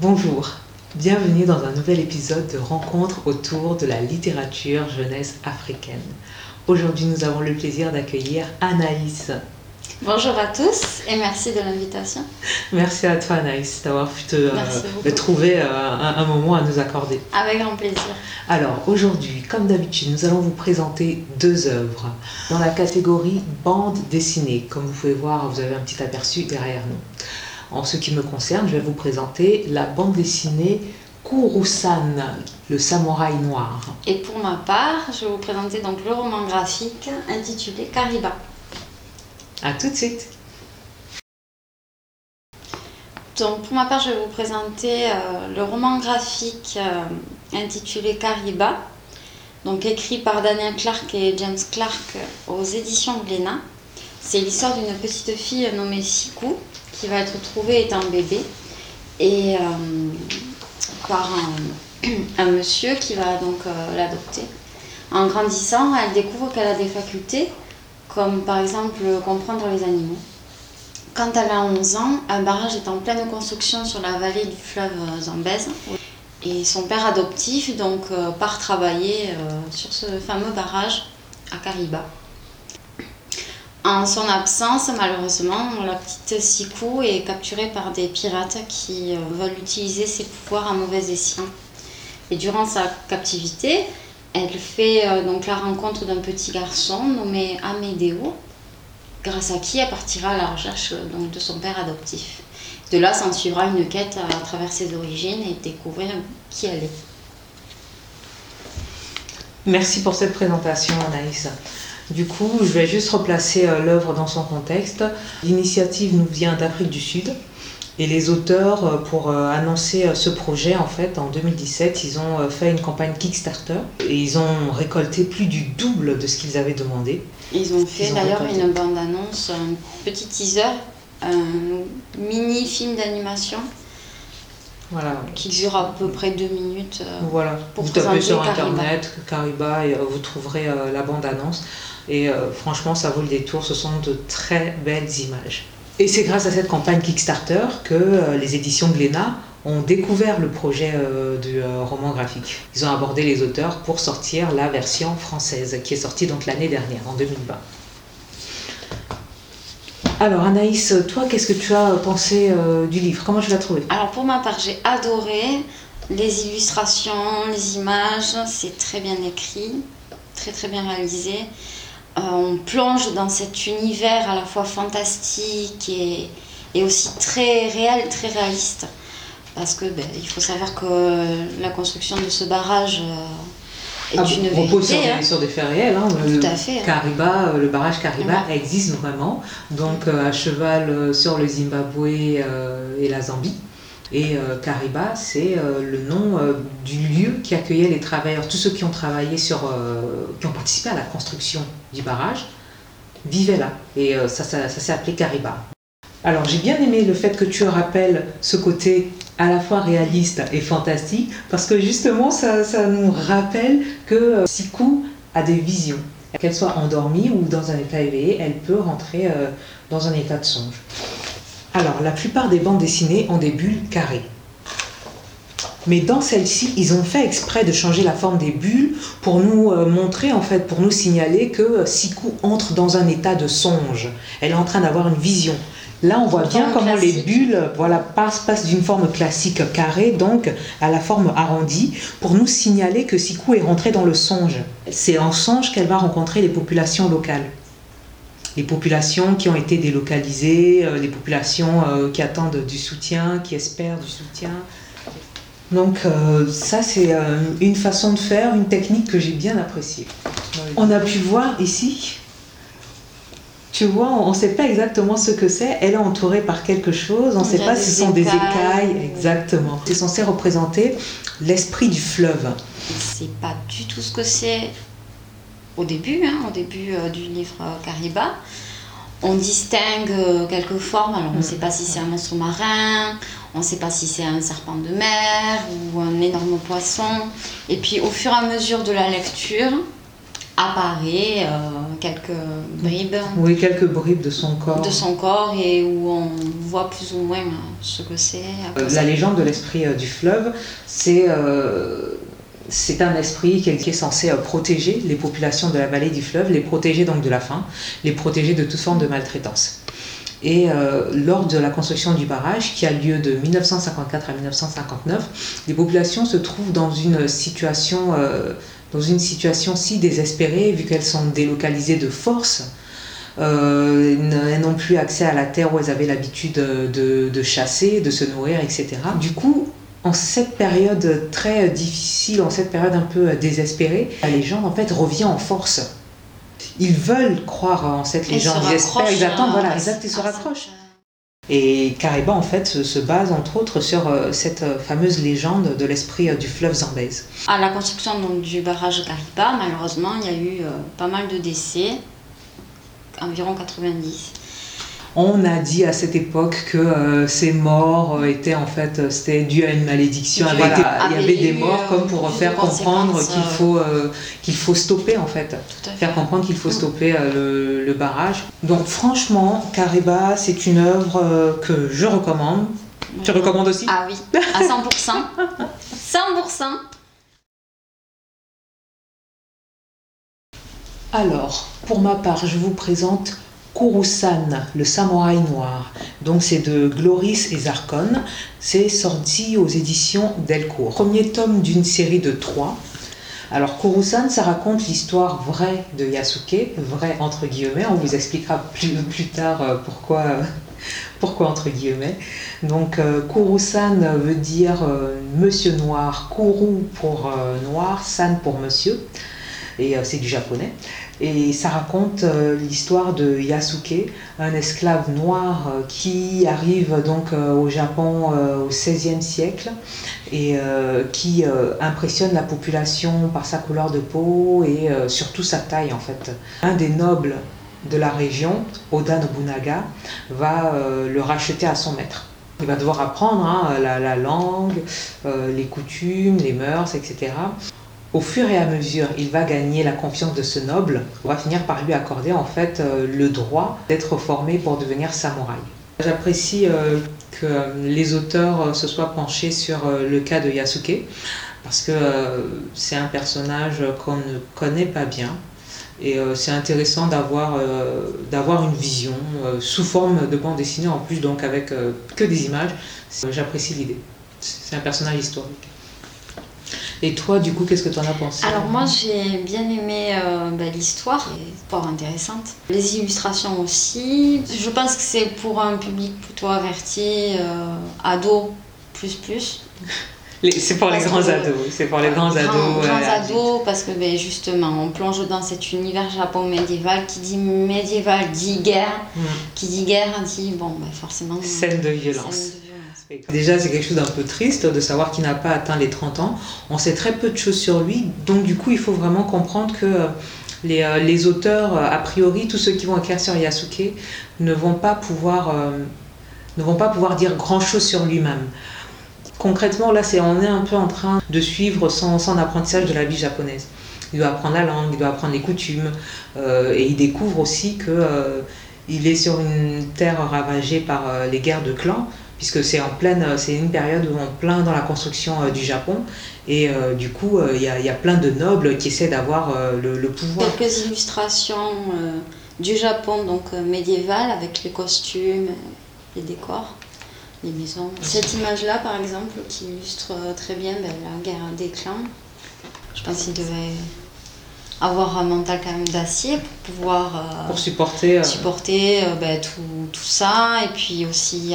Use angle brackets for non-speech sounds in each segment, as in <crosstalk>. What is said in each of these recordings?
Bonjour, bienvenue dans un nouvel épisode de Rencontre autour de la littérature jeunesse africaine. Aujourd'hui, nous avons le plaisir d'accueillir Anaïs. Bonjour à tous et merci de l'invitation. Merci à toi Anaïs d'avoir pu te, euh, trouver euh, un, un moment à nous accorder. Avec grand plaisir. Alors aujourd'hui, comme d'habitude, nous allons vous présenter deux œuvres dans la catégorie bande dessinée. Comme vous pouvez voir, vous avez un petit aperçu derrière nous. En ce qui me concerne, je vais vous présenter la bande dessinée Kurusan, le samouraï noir. Et pour ma part, je vais vous présenter donc le roman graphique intitulé Kariba. À tout de suite. Donc pour ma part, je vais vous présenter euh, le roman graphique euh, intitulé Kariba, donc écrit par Daniel Clark et James Clark aux éditions Glénat. C'est l'histoire d'une petite fille nommée Siku qui va être trouvée étant bébé et euh, par <clears throat> un, monsieur qui va donc euh, l'adopter. En grandissant, elle découvre qu'elle a des facultés comme par exemple comprendre les animaux. Quand elle a 11 ans, un barrage est en pleine construction sur la vallée du fleuve Zambèze. Et son père adoptif donc, euh, part travailler sur ce fameux barrage à Kariba. En son absence, malheureusement, la petite Siku est capturée par des pirates qui euh, veulent utiliser ses pouvoirs à mauvais escient. Et durant sa captivité, elle fait euh, donc la rencontre d'un petit garçon nommé Amedeo, grâce à qui elle partira à la recherche euh, donc, de son père adoptif. De là s'en suivra une quête à travers ses origines et découvrir qui elle est. Merci pour cette présentation, Anaïs. Du coup, je vais juste replacer euh, l'œuvre dans son contexte. L'initiative nous vient d'Afrique du Sud. Et les auteurs, euh, pour euh, annoncer ce projet, en fait, en 2017, ils ont fait une campagne Kickstarter et ils ont récolté plus du double de ce qu'ils avaient demandé. Ils ont fait d'ailleurs une bande-annonce, un petit teaser, un mini film d'animation Voilà. qui dure à peu près deux minutes. euh, Voilà. Pour vous tapez sur internet Kariba et euh, vous trouverez euh, la bande-annonce. Et euh, franchement, ça vaut le détour. Ce sont de très belles images. Et c'est grâce à cette campagne Kickstarter que les éditions Glénat ont découvert le projet du roman graphique. Ils ont abordé les auteurs pour sortir la version française qui est sortie donc l'année dernière, en 2020. Alors Anaïs, toi, qu'est-ce que tu as pensé euh, du livre? Comment tu l'as trouvé? Alors pour ma part, j'ai adoré les illustrations, les images, c'est très bien écrit, très très bien réalisé. Euh, on plonge dans cet univers à la fois fantastique et, et aussi très réel, très réaliste. Parce que ben, il faut savoir que la construction de ce barrage euh, est Ah, une vérité. des, hein. sur des faits réels. hein. Le- Tout à fait. hein. Kariba, euh, le barrage Kariba existe vraiment, donc euh, à cheval euh, sur le Zimbabwe euh, et la Zambie. Et euh, Kariba, c'est euh, le nom euh, du lieu qui accueillait les travailleurs, tous ceux qui ont travaillé sur, euh, qui ont participé à la construction du barrage, vivaient là. Et euh, ça, ça, ça s'est appelé Kariba. Alors j'ai bien aimé le fait que tu rappelles ce côté à la fois réaliste et fantastique, parce que justement ça, nous rappelle que euh, Siku a des visions. Qu'elle soit endormie ou dans un état éveillé, elle peut rentrer euh, dans un état de songe. Alors, la plupart des bandes dessinées ont des bulles carrées. Mais dans celle-ci, ils ont fait exprès de changer la forme des bulles pour nous euh, montrer, en fait, pour nous signaler que Siku entre dans un état de songe. Elle est en train d'avoir une vision. Là, on voit bien comment les bulles voilà, passent, passent d'une forme classique carrée, donc à la forme arrondie, pour nous signaler que Siku est rentrée dans le songe. C'est en songe qu'elle va rencontrer les populations locales. Les populations qui ont été délocalisées, euh, les populations euh, qui attendent du soutien, qui espèrent du soutien. Donc euh, ça, c'est une façon de faire, une technique que j'ai bien appréciée. On a pu voir ici, tu vois, on ne sait pas exactement ce que c'est. Elle est entourée par quelque chose, on ne sait pas si ce sont des écailles. Exactement. C'est censé représenter l'esprit du fleuve. C'est pas du tout ce que c'est au début, hein, au début euh, du livre euh, Kariba. On distingue euh, quelques formes, alors on ne sait pas si c'est un monstre marin, on ne sait pas si c'est un serpent de mer ou un énorme poisson. Et puis au fur et à mesure de la lecture, apparaît euh, quelques bribes. Oui, quelques bribes de son corps. De son corps et où on voit plus ou moins ce que c'est. La légende de l'esprit du fleuve, c'est c'est un esprit qui est censé protéger les populations de la vallée du fleuve, les protéger donc de la faim, les protéger de toute forme de maltraitance. Et euh, lors de la construction du barrage, qui a lieu de 1954 à 1959, les populations se trouvent dans une situation, euh, dans une situation si désespérée, vu qu'elles sont délocalisées de force. Euh, elles n'ont plus accès à la terre où elles avaient l'habitude de, chasser, de se nourrir, etc. Du coup, en cette période très difficile, en cette période un peu désespérée, les gens en fait reviennent en force ils veulent croire en cette légende, ils espèrent, ils attendent, voilà, exact, ils se raccrochent. Et Kariba, en fait, se base entre autres sur euh, cette euh, fameuse légende de l'esprit euh, du fleuve Zambèze. À la construction donc, du barrage Kariba, malheureusement, il y a eu pas mal de décès, environ 90. On a dit à cette époque que euh, ces morts euh, étaient en fait euh, c'était dû à une malédiction. il y avait des morts comme pour faire comprendre qu'il faut qu'il faut stopper en fait, faire comprendre qu'il faut stopper le, barrage. Donc franchement, Kariba, c'est une œuvre que je recommande. Tu recommandes aussi? Ah oui, à 100%. 100%. <laughs> Alors, pour ma part, je vous présente Kurusan, le samouraï noir. Donc c'est de Gloris et Zarkon. C'est sorti aux éditions Delcourt. Premier tome d'une série de trois. Alors Kurusan, ça raconte l'histoire vraie de Yasuke, vraie entre guillemets. On vous expliquera plus, plus tard euh, pourquoi, <laughs> pourquoi entre guillemets. Donc euh, Kurusan veut dire euh, monsieur noir, Kuru pour noir, san pour monsieur. Et c'est du japonais. Et ça raconte euh, l'histoire de Yasuke, un esclave noir euh, qui arrive donc euh, au Japon au XVIe siècle et qui impressionne la population par sa couleur de peau et surtout sa taille en fait. Un des nobles de la région, Oda Nobunaga, va le racheter à son maître. Il va devoir apprendre hein, la, langue, les coutumes, les mœurs, etc au fur et à mesure, il va gagner la confiance de ce noble, on va finir par lui accorder en fait euh, le droit d'être formé pour devenir samouraï. J'apprécie euh, que les auteurs euh, se soient penchés sur le cas de Yasuke, parce que c'est un personnage qu'on ne connaît pas bien. Et c'est intéressant d'avoir d'avoir une vision sous forme de bande dessinée, en plus donc avec que des images. J'apprécie l'idée. C'est un personnage historique. Et toi, du coup, qu'est-ce que tu en as pensé? Alors moi, j'ai bien aimé euh, bah, l'histoire, fort intéressante. Les illustrations aussi. Je pense que c'est pour un public plutôt averti, euh, ado, plus plus. C'est pour les grands ados, c'est pour les grands, ados. Grands ados, parce que ben, justement, on plonge dans cet univers japon médiéval. Qui dit médiéval dit guerre. Mm. Qui dit guerre dit, bon, ben, forcément. Scène de violence. Déjà, c'est quelque chose d'un peu triste de savoir qu'il n'a pas atteint les 30 ans. On sait très peu de choses sur lui, donc du coup, il faut vraiment comprendre que euh, les, euh, les auteurs, euh, a priori, tous ceux qui vont écrire sur Yasuke, ne vont pas pouvoir, ne vont pas pouvoir dire grand-chose sur lui-même. Concrètement, là, c'est, on est un peu en train de suivre son, son apprentissage de la vie japonaise. Il doit apprendre la langue, il doit apprendre les coutumes, et il découvre aussi que il est sur une terre ravagée par les guerres de clans, puisque c'est en pleine, euh, c'est une période où on plein dans la construction euh, du Japon, et euh, du coup, il y, a plein de nobles qui essaient d'avoir le, pouvoir. Quelques illustrations du Japon, donc médiéval, avec les costumes, les décors, les maisons. Cette image-là, par exemple, qui illustre très bien ben, la guerre des clans, je pense qu'il devait avoir un mental quand même d'acier pour pouvoir pour supporter, supporter ben, tout, tout, ça et puis aussi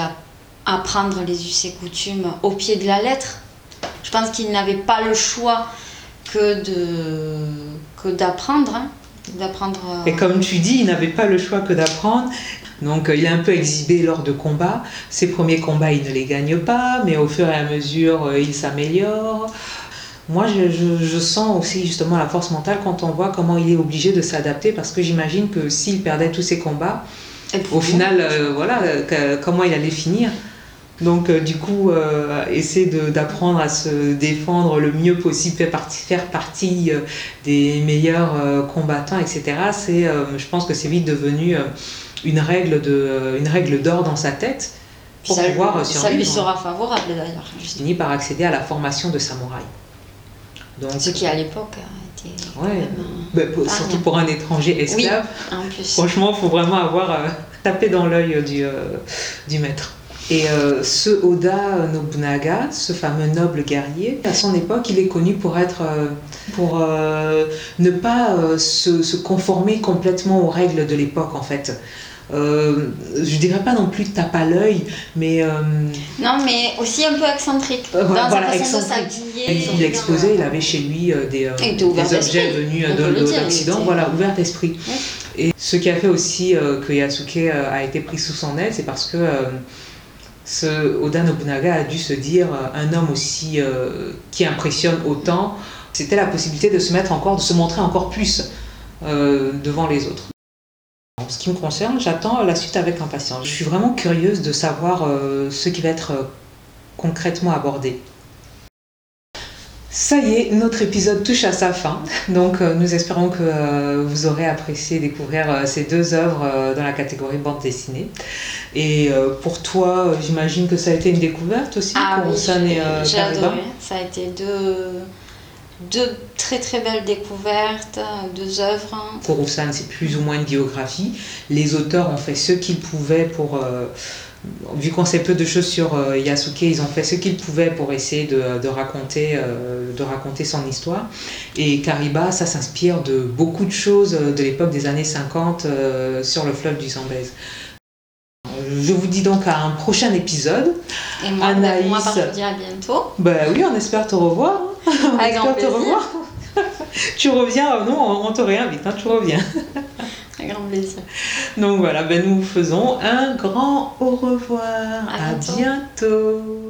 apprendre les us et coutumes au pied de la lettre. Je pense qu'il n'avait pas le choix que de que d'apprendre. Hein. d'apprendre euh, Et comme tu dis, il n'avait pas le choix que d'apprendre. Donc euh, il est un peu exhibé lors de combats. Ses premiers combats, il ne les gagne pas, mais au fur et à mesure, euh, il s'améliore. Moi, je, je, sens aussi justement la force mentale quand on voit comment il est obligé de s'adapter, parce que j'imagine que s'il perdait tous ses combats, au final, voilà, comment il allait finir Donc du coup, essayer d'apprendre à se défendre le mieux possible, faire partie, partie des meilleurs combattants, etc. C'est, je pense que c'est vite devenu une règle de, une règle d'or dans sa tête pour ça pouvoir lui, Ça lui sera favorable d'ailleurs. Fini par accéder à la formation de samouraï. Donc, Ce qui à l'époque était ouais, bah, surtout pour un étranger esclave. Franchement, il faut vraiment avoir euh, tapé dans l'œil du, euh, du maître. Et euh, ce Oda Nobunaga, ce fameux noble guerrier, à son époque, il est connu pour être, pour ne pas se, se, conformer complètement aux règles de l'époque en fait. Euh, je dirais pas non plus tape à l'œil, mais. Euh, non, mais aussi un peu excentrique. Euh, dans sa façon Il exposait, il avait chez lui des, des objets venus de, l'Occident, voilà, ouvert d'esprit. Et ce qui a fait aussi que Yasuke a été pris sous son aile, c'est parce que ce Oda Nobunaga a dû se dire un homme aussi qui impressionne autant, c'était la possibilité de se mettre encore, de se montrer encore plus devant les autres. En ce qui me concerne, j'attends la suite avec impatience. Je suis vraiment curieuse de savoir euh, ce qui va être euh, concrètement abordé. Ça y est, notre épisode touche à sa fin. Donc euh, nous espérons que vous aurez apprécié découvrir ces deux œuvres dans la catégorie bande dessinée. Et pour toi, j'imagine que ça a été une découverte aussi ah, pour oui, et J'ai adoré. Ça a été deux deux très très belles découvertes, deux œuvres. Korusan, c'est plus ou moins une biographie. Les auteurs ont fait ce qu'ils pouvaient pour. Euh, vu qu'on sait peu de choses sur euh, Yasuke, ils ont fait ce qu'ils pouvaient pour essayer de, raconter, euh, de raconter son histoire. Et Kariba, ça s'inspire de beaucoup de choses de l'époque des années 50 sur le fleuve du Zambèze. Je vous dis donc à un prochain épisode. Et moi, Anaïs, moi je vous dis à bientôt. Ben oui, on espère te revoir. <laughs> on espère te revoir. <laughs> tu reviens, non, on te réinvite, hein, tu reviens. <laughs> Un grand plaisir. Donc voilà, ben nous faisons un grand au revoir. à bientôt.